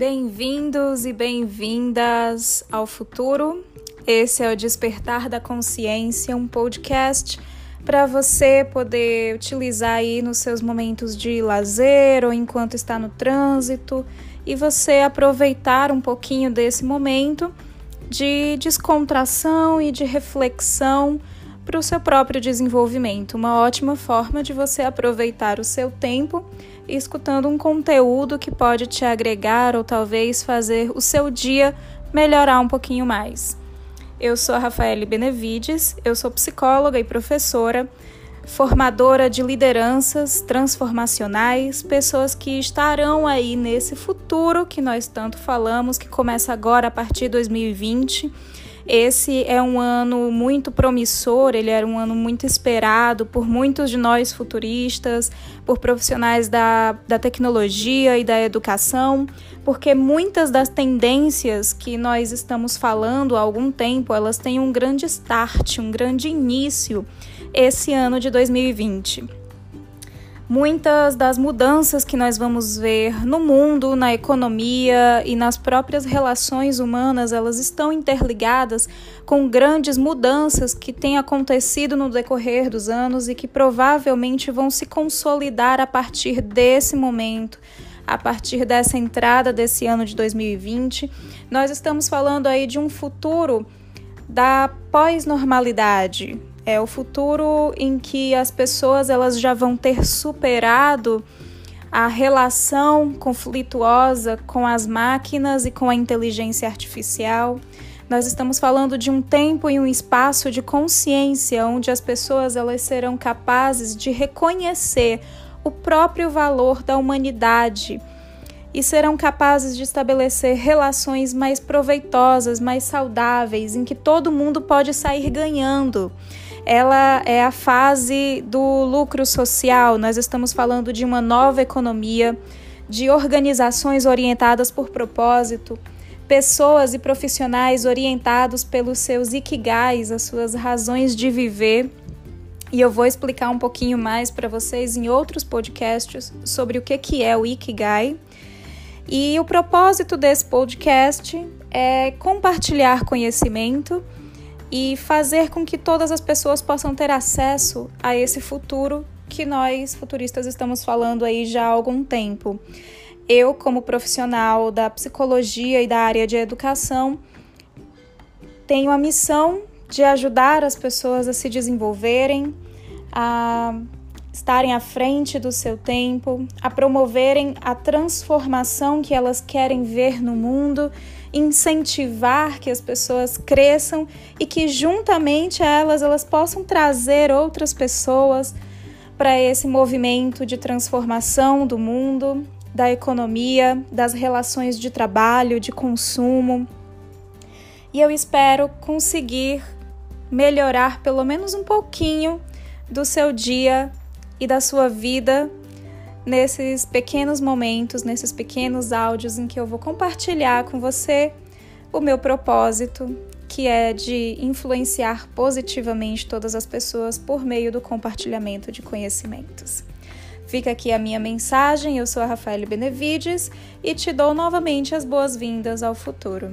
Bem-vindos e bem-vindas ao futuro. Esse é o Despertar da Consciência, um podcast para você poder utilizar aí nos seus momentos de lazer ou enquanto está no trânsito e você aproveitar um pouquinho desse momento de descontração e de reflexão para o seu próprio desenvolvimento. Uma ótima forma de você aproveitar o seu tempo escutando um conteúdo que pode te agregar ou talvez fazer o seu dia melhorar um pouquinho mais. Eu sou a Rafaele Benevides, eu sou psicóloga e professora, formadora de lideranças transformacionais, pessoas que estarão aí nesse futuro que nós tanto falamos, que começa agora a partir de 2020 esse é um ano muito promissor, ele era um ano muito esperado por muitos de nós futuristas, por profissionais da, da tecnologia e da educação, porque muitas das tendências que nós estamos falando há algum tempo, elas têm um grande start, um grande início esse ano de 2020. Muitas das mudanças que nós vamos ver no mundo, na economia e nas próprias relações humanas, elas estão interligadas com grandes mudanças que têm acontecido no decorrer dos anos e que provavelmente vão se consolidar a partir desse momento a partir dessa entrada desse ano de 2020. Nós estamos falando aí de um futuro da pós-normalidade, é o futuro em que as pessoas elas já vão ter superado a relação conflituosa com as máquinas e com a inteligência artificial. Nós estamos falando de um tempo e um espaço de consciência onde as pessoas elas serão capazes de reconhecer o próprio valor da humanidade e serão capazes de estabelecer relações mais proveitosas, mais saudáveis, em que todo mundo pode sair ganhando ela é a fase do lucro social. Nós estamos falando de uma nova economia, de organizações orientadas por propósito, pessoas e profissionais orientados pelos seus ikigais, as suas razões de viver. E eu vou explicar um pouquinho mais para vocês em outros podcasts sobre o que, que é o Ikigai. E o propósito desse podcast é compartilhar conhecimento e fazer com que todas as pessoas possam ter acesso a esse futuro que nós futuristas estamos falando aí já há algum tempo. Eu, como profissional da psicologia e da área de educação, tenho a missão de ajudar as pessoas a se desenvolverem, a estarem à frente do seu tempo, a promoverem a transformação que elas querem ver no mundo incentivar que as pessoas cresçam e que juntamente a elas elas possam trazer outras pessoas para esse movimento de transformação do mundo, da economia, das relações de trabalho, de consumo. E eu espero conseguir melhorar pelo menos um pouquinho do seu dia e da sua vida nesses pequenos momentos, nesses pequenos áudios em que eu vou compartilhar com você o meu propósito, que é de influenciar positivamente todas as pessoas por meio do compartilhamento de conhecimentos. Fica aqui a minha mensagem, eu sou a Rafael Benevides e te dou novamente as boas-vindas ao futuro.